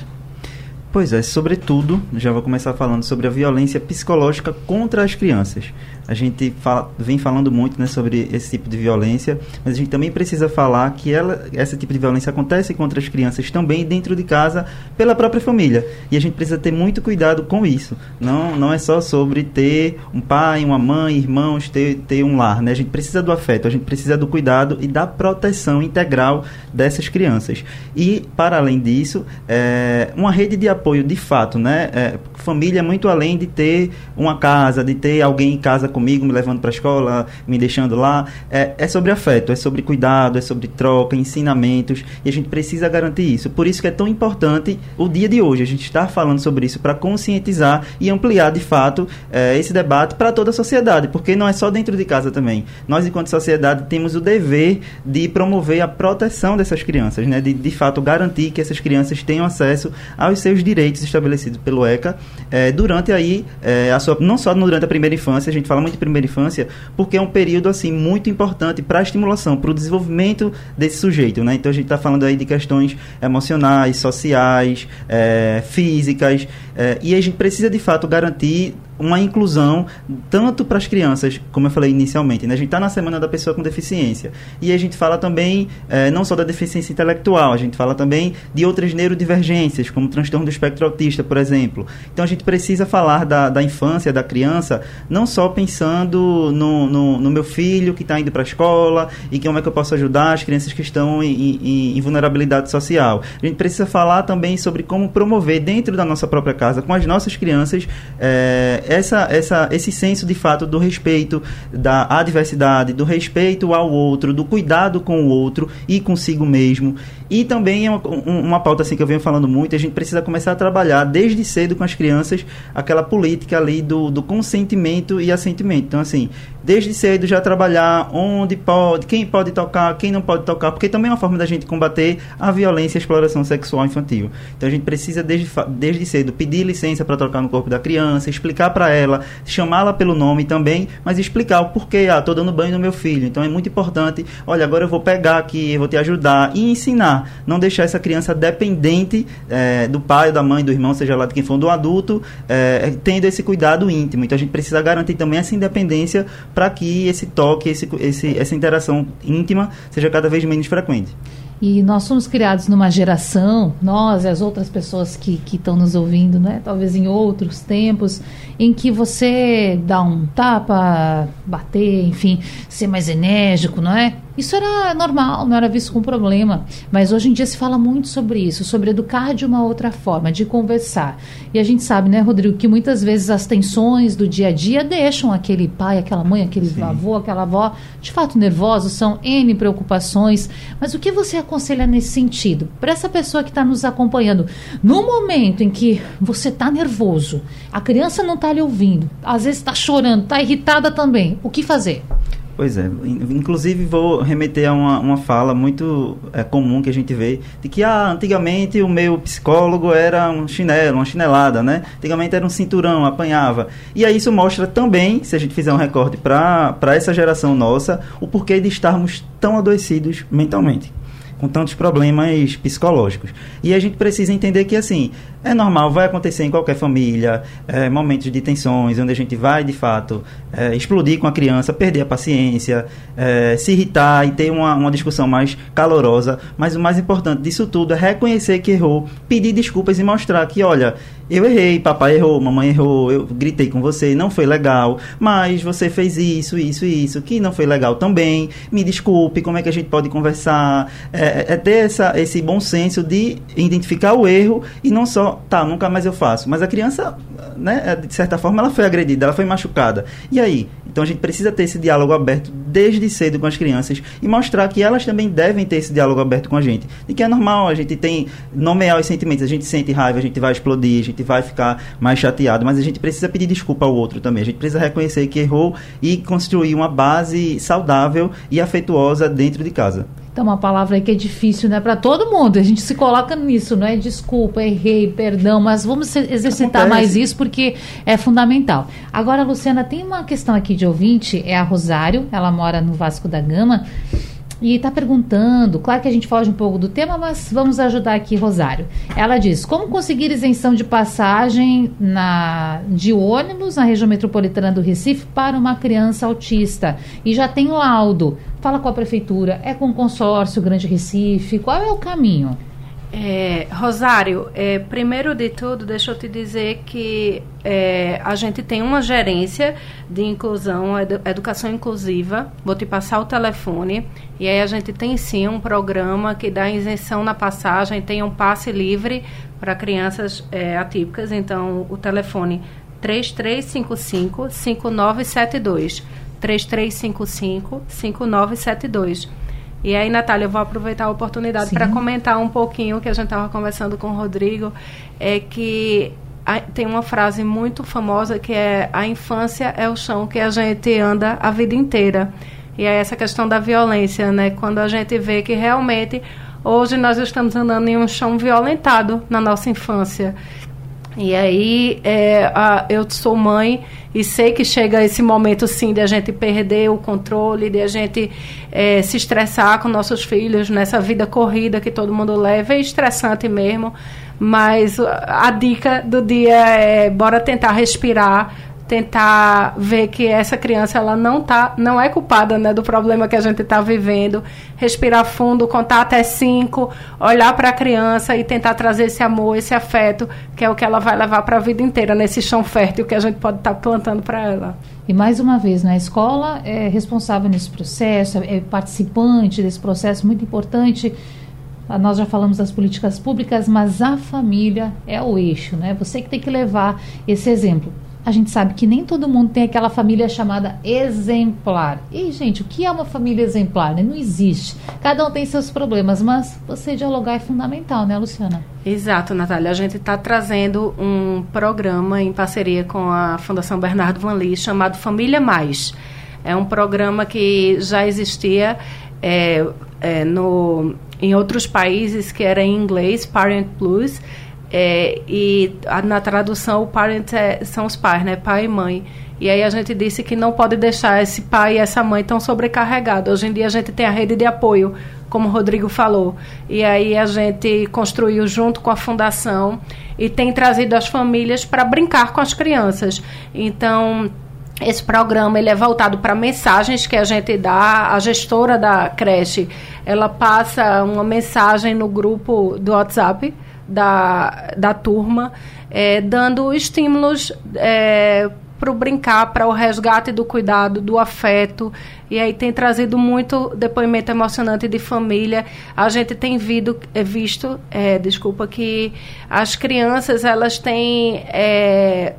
Pois é, sobretudo, já vou começar falando sobre a violência psicológica contra as crianças. A gente fala, vem falando muito né, sobre esse tipo de violência, mas a gente também precisa falar que ela, esse tipo de violência acontece contra as crianças também dentro de casa pela própria família. E a gente precisa ter muito cuidado com isso. Não, não é só sobre ter um pai, uma mãe, irmãos, ter, ter um lar. Né? A gente precisa do afeto, a gente precisa do cuidado e da proteção integral dessas crianças. E, para além disso, é, uma rede de apoio de fato. Né? É, família é muito além de ter uma casa, de ter alguém em casa comigo, me levando para a escola, me deixando lá. É, é sobre afeto, é sobre cuidado, é sobre troca, ensinamentos, e a gente precisa garantir isso. Por isso que é tão importante o dia de hoje, a gente estar falando sobre isso para conscientizar e ampliar de fato é, esse debate para toda a sociedade, porque não é só dentro de casa também. Nós, enquanto sociedade, temos o dever de promover a proteção dessas crianças, né? de, de fato garantir que essas crianças tenham acesso aos seus direitos estabelecidos pelo ECA é, durante aí, é, a sua, não só durante a primeira infância, a gente fala de primeira infância, porque é um período assim muito importante para a estimulação, para o desenvolvimento desse sujeito, né? Então a gente está falando aí de questões emocionais, sociais, é, físicas, é, e a gente precisa de fato garantir uma inclusão tanto para as crianças, como eu falei inicialmente, né? a gente está na semana da pessoa com deficiência e a gente fala também é, não só da deficiência intelectual, a gente fala também de outras neurodivergências, como transtorno do espectro autista, por exemplo. Então a gente precisa falar da, da infância, da criança, não só pensando no, no, no meu filho que está indo para a escola e como é que eu posso ajudar as crianças que estão em, em, em vulnerabilidade social. A gente precisa falar também sobre como promover dentro da nossa própria casa, com as nossas crianças, é, essa, essa, esse senso de fato do respeito da adversidade, do respeito ao outro, do cuidado com o outro e consigo mesmo. E também é uma, uma pauta assim que eu venho falando muito, a gente precisa começar a trabalhar desde cedo com as crianças aquela política ali do, do consentimento e assentimento. Então, assim, desde cedo já trabalhar onde pode, quem pode tocar, quem não pode tocar, porque também é uma forma da gente combater a violência e a exploração sexual infantil. Então a gente precisa desde, desde cedo pedir licença para tocar no corpo da criança, explicar para ela, chamá-la pelo nome também, mas explicar o porquê, ah, tô dando banho no meu filho. Então é muito importante, olha, agora eu vou pegar aqui, eu vou te ajudar e ensinar não deixar essa criança dependente é, do pai, da mãe, do irmão, seja lá de quem for, do adulto, é, tendo esse cuidado íntimo. Então a gente precisa garantir também essa independência para que esse toque, esse, esse, essa interação íntima seja cada vez menos frequente. E nós somos criados numa geração, nós e as outras pessoas que estão nos ouvindo, né? talvez em outros tempos, em que você dá um tapa, bater, enfim, ser mais enérgico, não é? Isso era normal, não era visto como problema. Mas hoje em dia se fala muito sobre isso, sobre educar de uma outra forma, de conversar. E a gente sabe, né, Rodrigo, que muitas vezes as tensões do dia a dia deixam aquele pai, aquela mãe, aquele Sim. avô, aquela avó, de fato nervosos, são N preocupações. Mas o que você aconselha nesse sentido? Para essa pessoa que está nos acompanhando, no momento em que você está nervoso, a criança não está lhe ouvindo, às vezes está chorando, está irritada também, o que fazer? Pois é, inclusive vou remeter a uma, uma fala muito é, comum que a gente vê, de que ah, antigamente o meu psicólogo era um chinelo, uma chinelada, né? Antigamente era um cinturão, apanhava. E aí isso mostra também, se a gente fizer um recorde para essa geração nossa, o porquê de estarmos tão adoecidos mentalmente com tantos problemas psicológicos. E a gente precisa entender que, assim, é normal, vai acontecer em qualquer família, é, momentos de tensões, onde a gente vai, de fato, é, explodir com a criança, perder a paciência, é, se irritar e ter uma, uma discussão mais calorosa. Mas o mais importante disso tudo é reconhecer que errou, pedir desculpas e mostrar que, olha, eu errei, papai errou, mamãe errou, eu gritei com você, não foi legal, mas você fez isso, isso e isso, que não foi legal também, me desculpe, como é que a gente pode conversar? É, é ter essa, esse bom senso de identificar o erro e não só, tá, nunca mais eu faço. Mas a criança, né, de certa forma, ela foi agredida, ela foi machucada. E aí? Então a gente precisa ter esse diálogo aberto desde cedo com as crianças e mostrar que elas também devem ter esse diálogo aberto com a gente. E que é normal, a gente tem nomear os sentimentos, a gente sente raiva, a gente vai explodir, a gente vai ficar mais chateado, mas a gente precisa pedir desculpa ao outro também. A gente precisa reconhecer que errou e construir uma base saudável e afetuosa dentro de casa. Então, uma palavra aí que é difícil, né, para todo mundo. A gente se coloca nisso, não é? Desculpa, errei, perdão, mas vamos exercitar Acontece. mais isso porque é fundamental. Agora, Luciana, tem uma questão aqui de ouvinte, é a Rosário, ela mora no Vasco da Gama. E está perguntando, claro que a gente foge um pouco do tema, mas vamos ajudar aqui, Rosário. Ela diz: como conseguir isenção de passagem na, de ônibus na região metropolitana do Recife para uma criança autista? E já tem laudo. Fala com a prefeitura, é com o consórcio Grande Recife, qual é o caminho? É, Rosário, é, primeiro de tudo, deixa eu te dizer que é, a gente tem uma gerência de inclusão, edu educação inclusiva. Vou te passar o telefone. E aí a gente tem sim um programa que dá isenção na passagem, tem um passe livre para crianças é, atípicas. Então, o telefone 3355 5972. 3355 5972. E aí, Natália, eu vou aproveitar a oportunidade para comentar um pouquinho que a gente estava conversando com o Rodrigo, é que a, tem uma frase muito famosa que é a infância é o chão que a gente anda a vida inteira. E é essa questão da violência, né? Quando a gente vê que realmente hoje nós estamos andando em um chão violentado na nossa infância. E aí, é, a, eu sou mãe e sei que chega esse momento, sim, de a gente perder o controle, de a gente é, se estressar com nossos filhos nessa vida corrida que todo mundo leva. É estressante mesmo, mas a dica do dia é bora tentar respirar, tentar ver que essa criança ela não tá, não é culpada né, do problema que a gente está vivendo, respirar fundo, contar até cinco, olhar para a criança e tentar trazer esse amor, esse afeto, que é o que ela vai levar para a vida inteira nesse chão fértil que a gente pode estar tá plantando para ela. E mais uma vez, né, a escola é responsável nesse processo, é participante desse processo muito importante. Nós já falamos das políticas públicas, mas a família é o eixo, né? Você que tem que levar esse exemplo a gente sabe que nem todo mundo tem aquela família chamada exemplar. E, gente, o que é uma família exemplar? Não existe. Cada um tem seus problemas, mas você dialogar é fundamental, né, Luciana? Exato, Natália. A gente está trazendo um programa em parceria com a Fundação Bernardo Van Lee chamado Família Mais. É um programa que já existia é, é, no, em outros países, que era em inglês, Parent Plus é, e a, na tradução, o parent é, são os pais, né? Pai e mãe. E aí a gente disse que não pode deixar esse pai e essa mãe tão sobrecarregados. Hoje em dia a gente tem a rede de apoio, como o Rodrigo falou. E aí a gente construiu junto com a fundação e tem trazido as famílias para brincar com as crianças. Então, esse programa ele é voltado para mensagens que a gente dá. A gestora da creche, ela passa uma mensagem no grupo do WhatsApp da, da turma, é, dando estímulos é, para o brincar, para o resgate do cuidado, do afeto. E aí tem trazido muito depoimento emocionante de família. A gente tem vido, é, visto, é, desculpa, que as crianças elas têm, é,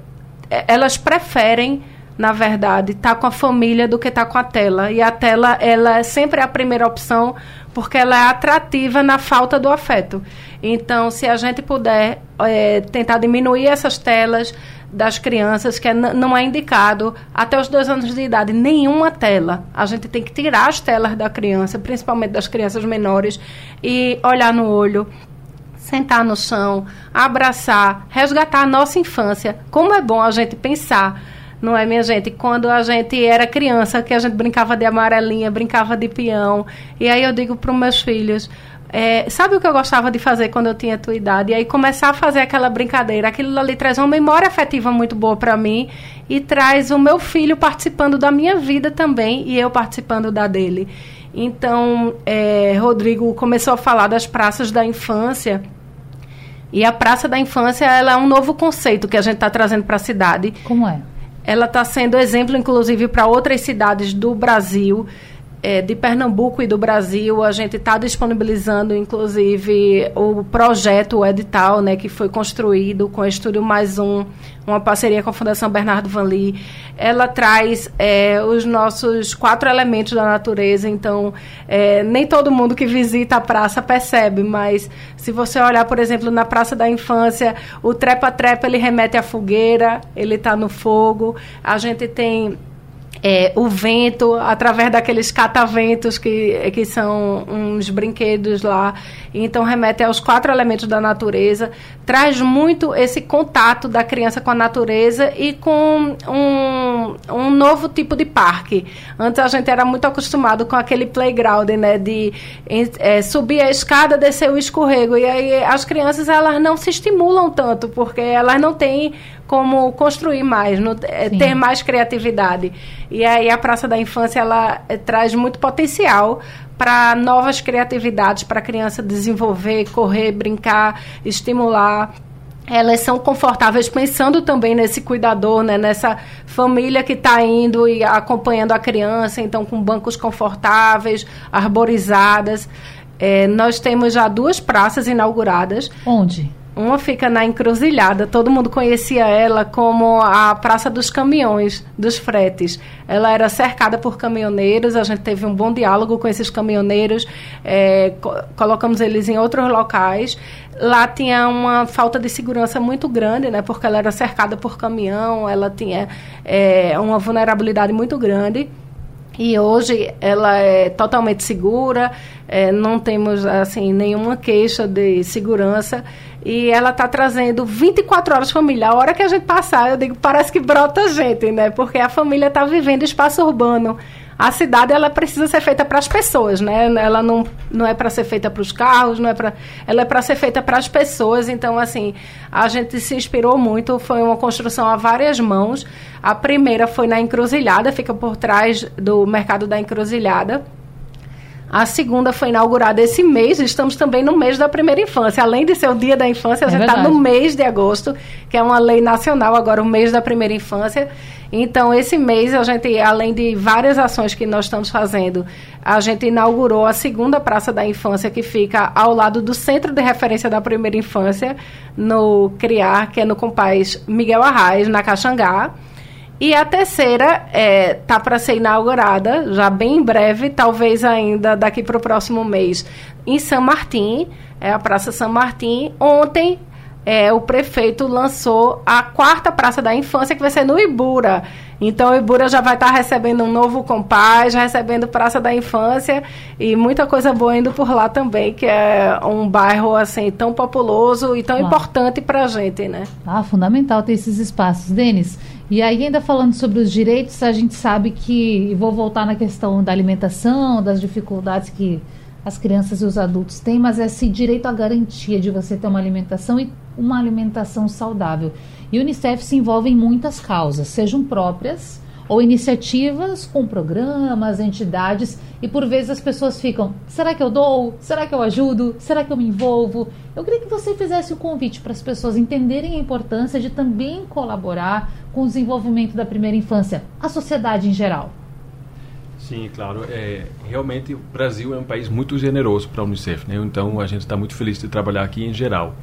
é elas preferem na verdade, tá com a família do que tá com a tela. E a tela, ela é sempre a primeira opção, porque ela é atrativa na falta do afeto. Então, se a gente puder é, tentar diminuir essas telas das crianças, que é, não é indicado até os dois anos de idade, nenhuma tela. A gente tem que tirar as telas da criança, principalmente das crianças menores, e olhar no olho, sentar no chão, abraçar, resgatar a nossa infância. Como é bom a gente pensar não é, minha gente? Quando a gente era criança, que a gente brincava de amarelinha, brincava de peão. E aí eu digo para os meus filhos, é, sabe o que eu gostava de fazer quando eu tinha a tua idade? E aí começar a fazer aquela brincadeira. Aquilo ali traz uma memória afetiva muito boa para mim e traz o meu filho participando da minha vida também e eu participando da dele. Então, é, Rodrigo começou a falar das praças da infância. E a Praça da Infância ela é um novo conceito que a gente está trazendo para a cidade. Como é? Ela está sendo exemplo, inclusive, para outras cidades do Brasil é, de Pernambuco e do Brasil, a gente está disponibilizando, inclusive, o projeto, o edital, né, que foi construído com o Estúdio Mais Um, uma parceria com a Fundação Bernardo Van Lee. Ela traz é, os nossos quatro elementos da natureza, então é, nem todo mundo que visita a praça percebe, mas se você olhar, por exemplo, na Praça da Infância, o trepa-trepa ele remete à fogueira, ele está no fogo. A gente tem é, o vento, através daqueles cataventos que, que são uns brinquedos lá. Então, remete aos quatro elementos da natureza. Traz muito esse contato da criança com a natureza e com um, um novo tipo de parque. Antes a gente era muito acostumado com aquele playground, né? De é, subir a escada, descer o escorrego. E aí as crianças, elas não se estimulam tanto, porque elas não têm como construir mais, no, é, ter mais criatividade. E aí a Praça da Infância ela é, traz muito potencial para novas criatividades para a criança desenvolver, correr, brincar, estimular elas são confortáveis pensando também nesse cuidador, né, nessa família que está indo e acompanhando a criança, então com bancos confortáveis, arborizadas. É, nós temos já duas praças inauguradas. Onde? Uma fica na encruzilhada, todo mundo conhecia ela como a Praça dos Caminhões, dos fretes. Ela era cercada por caminhoneiros, a gente teve um bom diálogo com esses caminhoneiros, é, co colocamos eles em outros locais. Lá tinha uma falta de segurança muito grande, né, porque ela era cercada por caminhão, ela tinha é, uma vulnerabilidade muito grande. E hoje ela é totalmente segura, é, não temos assim nenhuma queixa de segurança e ela está trazendo 24 horas familiar. A hora que a gente passar, eu digo, parece que brota gente, né? Porque a família está vivendo espaço urbano. A cidade ela precisa ser feita para as pessoas, né? Ela não, não é para ser feita para os carros, não é para ela é para ser feita para as pessoas. Então, assim, a gente se inspirou muito. Foi uma construção a várias mãos. A primeira foi na Encruzilhada, fica por trás do mercado da Encruzilhada a segunda foi inaugurada esse mês, estamos também no mês da primeira infância. Além de ser o dia da infância, a é gente está no mês de agosto, que é uma lei nacional, agora o mês da primeira infância. Então, esse mês, a gente, além de várias ações que nós estamos fazendo, a gente inaugurou a segunda Praça da Infância, que fica ao lado do Centro de Referência da Primeira Infância, no CRIAR, que é no Compaz Miguel Arraes, na Caxangá. E a terceira é, tá para ser inaugurada já bem em breve, talvez ainda daqui para o próximo mês, em São Martim, é a Praça São Martim. Ontem é, o prefeito lançou a quarta Praça da Infância, que vai ser no Ibura. Então, o Ibura já vai estar tá recebendo um novo compás, recebendo Praça da Infância e muita coisa boa indo por lá também, que é um bairro assim tão populoso e tão ah. importante para a gente, né? Ah, fundamental ter esses espaços. Denis, e aí ainda falando sobre os direitos, a gente sabe que, e vou voltar na questão da alimentação, das dificuldades que as crianças e os adultos têm, mas esse direito à garantia de você ter uma alimentação e uma alimentação saudável. E o Unicef se envolve em muitas causas, sejam próprias ou iniciativas com programas, entidades, e por vezes as pessoas ficam: será que eu dou? Será que eu ajudo? Será que eu me envolvo? Eu queria que você fizesse o um convite para as pessoas entenderem a importância de também colaborar com o desenvolvimento da primeira infância, a sociedade em geral. Sim, claro. É, realmente o Brasil é um país muito generoso para a Unicef, né? Então a gente está muito feliz de trabalhar aqui em geral.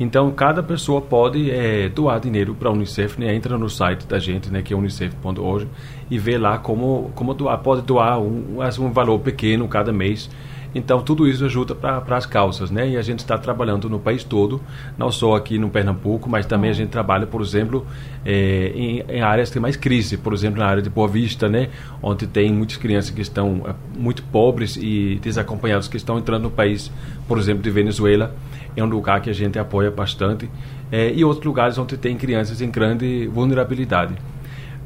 Então cada pessoa pode é, doar dinheiro para a Unicef, né? Entra no site da gente, né? Que é unicef.org e vê lá como como doar. Pode doar um, um valor pequeno cada mês então, tudo isso ajuda para as causas, né? E a gente está trabalhando no país todo, não só aqui no Pernambuco, mas também a gente trabalha, por exemplo, é, em, em, áreas que tem mais crise, por exemplo, na área de Boa Vista, né? Onde tem muitas crianças que estão é, muito pobres e desacompanhadas que estão entrando no país, por exemplo, de Venezuela. É um lugar que a gente apoia bastante. É, e outros lugares onde tem crianças em grande vulnerabilidade.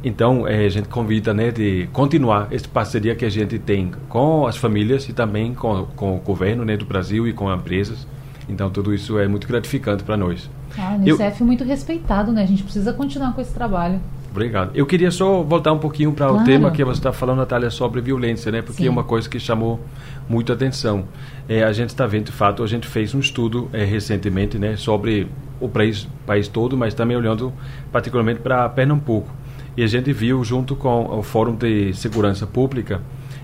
Então, é, a gente convida né, de continuar essa parceria que a gente tem com as famílias e também com, com o governo né, do Brasil e com empresas. Então, tudo isso é muito gratificante para nós. Ah, o Unicef é muito respeitado, né? A gente precisa continuar com esse trabalho. Obrigado. Eu queria só voltar um pouquinho para claro. o tema que você está falando, Natália, sobre violência, né? Porque Sim. é uma coisa que chamou muito atenção. É, a gente está vendo, de fato, a gente fez um estudo é, recentemente, né, sobre o país, país todo, mas também olhando particularmente para Pernambuco. E a gente viu, junto com o Fórum de Segurança Pública,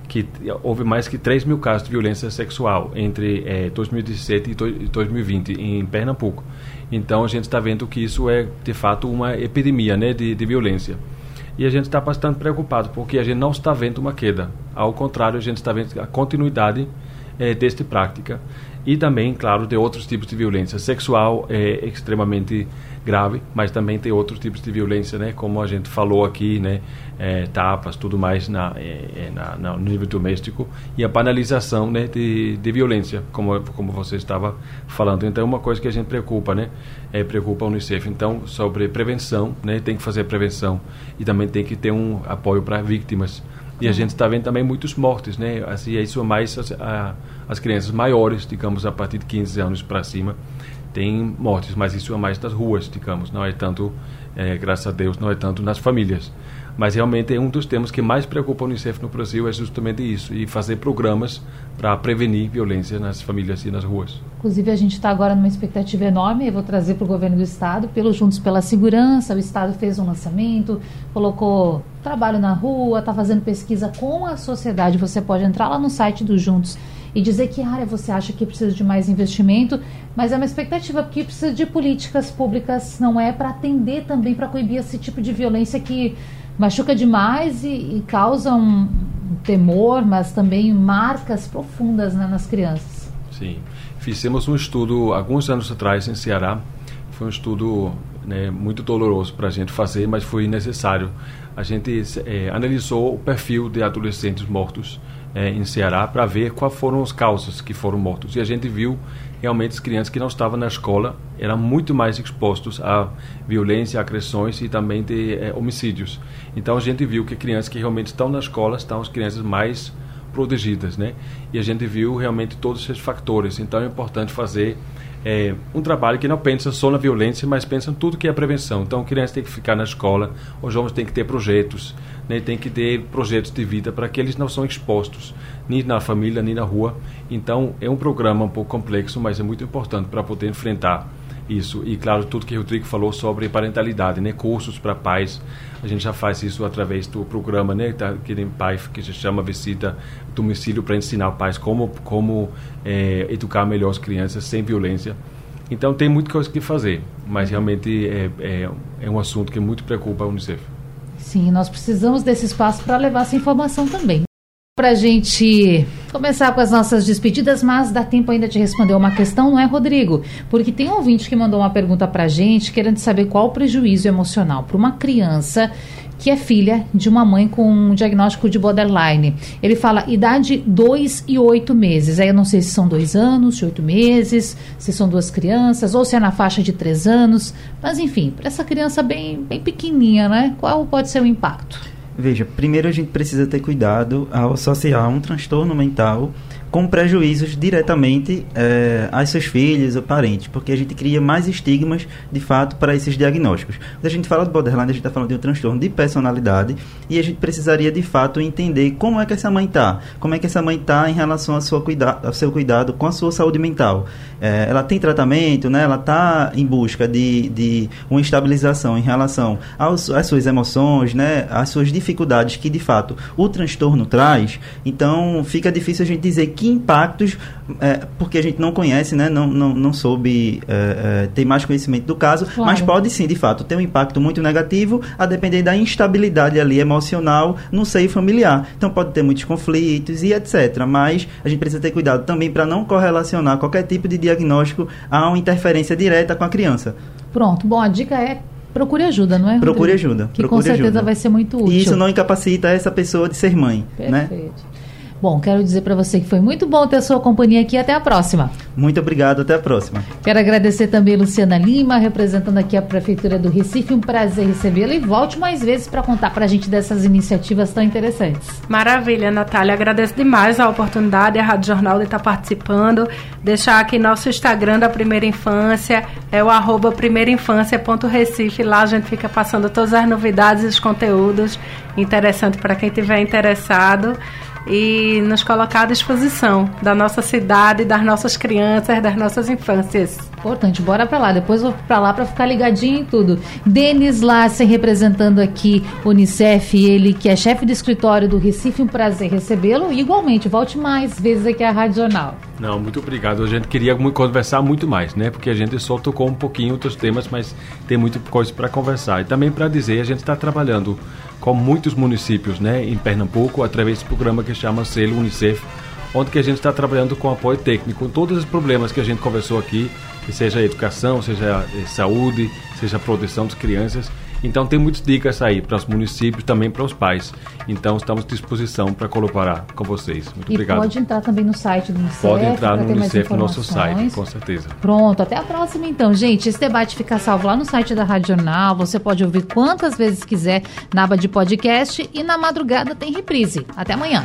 que houve mais que 3 mil casos de violência sexual entre é, 2017 e 2020 em Pernambuco. Então a gente está vendo que isso é de fato uma epidemia né, de, de violência. E a gente está bastante preocupado porque a gente não está vendo uma queda. Ao contrário, a gente está vendo a continuidade é, desta prática e também, claro, de outros tipos de violência. Sexual é extremamente grave, mas também tem outros tipos de violência, né? Como a gente falou aqui, né? É, tapas, tudo mais na, é, é na, na, no nível doméstico e a banalização, né? De, de violência, como como você estava falando. Então, é uma coisa que a gente preocupa, né? É, preocupa a Unicef. Então, sobre prevenção, né? Tem que fazer prevenção e também tem que ter um apoio para vítimas. E a gente está vendo também muitos mortes, né? Assim, isso é mais as, a, as crianças maiores, digamos, a partir de 15 anos para cima tem mortes, mas isso é mais nas ruas, digamos, não é tanto, é, graças a Deus, não é tanto nas famílias. Mas realmente é um dos temas que mais preocupa o Unicef no Brasil é justamente isso, e fazer programas para prevenir violência nas famílias e nas ruas. Inclusive, a gente está agora numa expectativa enorme, eu vou trazer para o governo do Estado, pelo Juntos pela Segurança, o Estado fez um lançamento, colocou trabalho na rua, está fazendo pesquisa com a sociedade, você pode entrar lá no site do Juntos e dizer que área você acha que precisa de mais investimento, mas é uma expectativa porque precisa de políticas públicas, não é para atender também para coibir esse tipo de violência que machuca demais e, e causa um temor, mas também marcas profundas né, nas crianças. Sim, fizemos um estudo alguns anos atrás em Ceará. Foi um estudo né, muito doloroso para a gente fazer, mas foi necessário. A gente é, analisou o perfil de adolescentes mortos é, em Ceará para ver quais foram as causas que foram mortos. E a gente viu realmente as crianças que não estavam na escola eram muito mais expostos a violência, agressões e também de é, homicídios. Então a gente viu que crianças que realmente estão na escola estão as crianças mais protegidas, né? E a gente viu realmente todos esses fatores. Então é importante fazer é, um trabalho que não pensa só na violência, mas pensa em tudo que é prevenção. Então, a criança tem que ficar na escola, os jovens têm que ter projetos, né, tem que ter projetos de vida para que eles não são expostos, nem na família, nem na rua. Então, é um programa um pouco complexo, mas é muito importante para poder enfrentar isso. E, claro, tudo que o Rodrigo falou sobre parentalidade, né, cursos para pais. A gente já faz isso através do programa, né, tá, que tem pai que se chama Visita Domicílio para ensinar pais como, como é, educar melhor as crianças sem violência. Então, tem muita coisa que fazer, mas realmente é, é, é um assunto que muito preocupa a Unicef. Sim, nós precisamos desse espaço para levar essa informação também. Para gente começar com as nossas despedidas, mas dá tempo ainda de responder uma questão, não é, Rodrigo? Porque tem um ouvinte que mandou uma pergunta para a gente, querendo saber qual o prejuízo emocional para uma criança que é filha de uma mãe com um diagnóstico de borderline. Ele fala idade 2 e 8 meses. Aí eu não sei se são dois anos, de 8 meses, se são duas crianças, ou se é na faixa de 3 anos. Mas enfim, para essa criança bem, bem pequenininha, né? Qual pode ser o impacto? Veja, primeiro a gente precisa ter cuidado ao associar um transtorno mental com prejuízos diretamente é, a seus filhos ou parentes, porque a gente cria mais estigmas, de fato, para esses diagnósticos. Quando a gente fala de borderline, a gente está falando de um transtorno de personalidade e a gente precisaria, de fato, entender como é que essa mãe está, como é que essa mãe está em relação ao seu, cuida ao seu cuidado com a sua saúde mental. É, ela tem tratamento, né? ela está em busca de, de uma estabilização em relação aos, às suas emoções, né? às suas dificuldades que, de fato, o transtorno traz. Então, fica difícil a gente dizer que impactos, é, porque a gente não conhece, né? não, não, não soube é, é, ter mais conhecimento do caso, claro. mas pode sim, de fato, ter um impacto muito negativo a depender da instabilidade ali emocional no seio familiar. Então, pode ter muitos conflitos e etc. Mas a gente precisa ter cuidado também para não correlacionar qualquer tipo de diagnóstico a uma interferência direta com a criança. Pronto. Bom, a dica é procure ajuda, não é? Procure ajuda. Que procure com certeza ajuda. vai ser muito útil. E isso não incapacita essa pessoa de ser mãe, né? Perfeito. né? Bom, quero dizer para você que foi muito bom ter sua companhia aqui. Até a próxima. Muito obrigado. Até a próxima. Quero agradecer também Luciana Lima, representando aqui a Prefeitura do Recife. Um prazer recebê-la e volte mais vezes para contar para a gente dessas iniciativas tão interessantes. Maravilha, Natália. Agradeço demais a oportunidade, a Rádio Jornal de estar participando. Deixar aqui nosso Instagram da Primeira Infância, é o arroba primeirainfância.recife. Lá a gente fica passando todas as novidades e os conteúdos interessantes para quem tiver interessado e nos colocar à disposição da nossa cidade, das nossas crianças, das nossas infâncias. Importante, bora para lá. Depois vou para lá para ficar ligadinho em tudo. Denis Lassen representando aqui Unicef, ele que é chefe de escritório do Recife, um prazer recebê-lo. Igualmente, volte mais vezes aqui à Rádio Jornal. Não, muito obrigado. A gente queria conversar muito mais, né? Porque a gente só tocou um pouquinho outros temas, mas tem muita coisa para conversar. E também para dizer, a gente está trabalhando com muitos municípios, né, em Pernambuco, através desse programa que chama Selo Unicef, onde que a gente está trabalhando com apoio técnico, todos os problemas que a gente conversou aqui, seja educação, seja eh, saúde, seja proteção das crianças. Então tem muitas dicas aí para os municípios, também para os pais. Então estamos à disposição para colaborar com vocês. Muito e obrigado. Pode entrar também no site do Unicef. Pode entrar no Unicef, no nosso site, com certeza. Pronto, até a próxima então, gente. Esse debate fica salvo lá no site da Rádio Jornal. Você pode ouvir quantas vezes quiser na aba de podcast e na madrugada tem reprise. Até amanhã.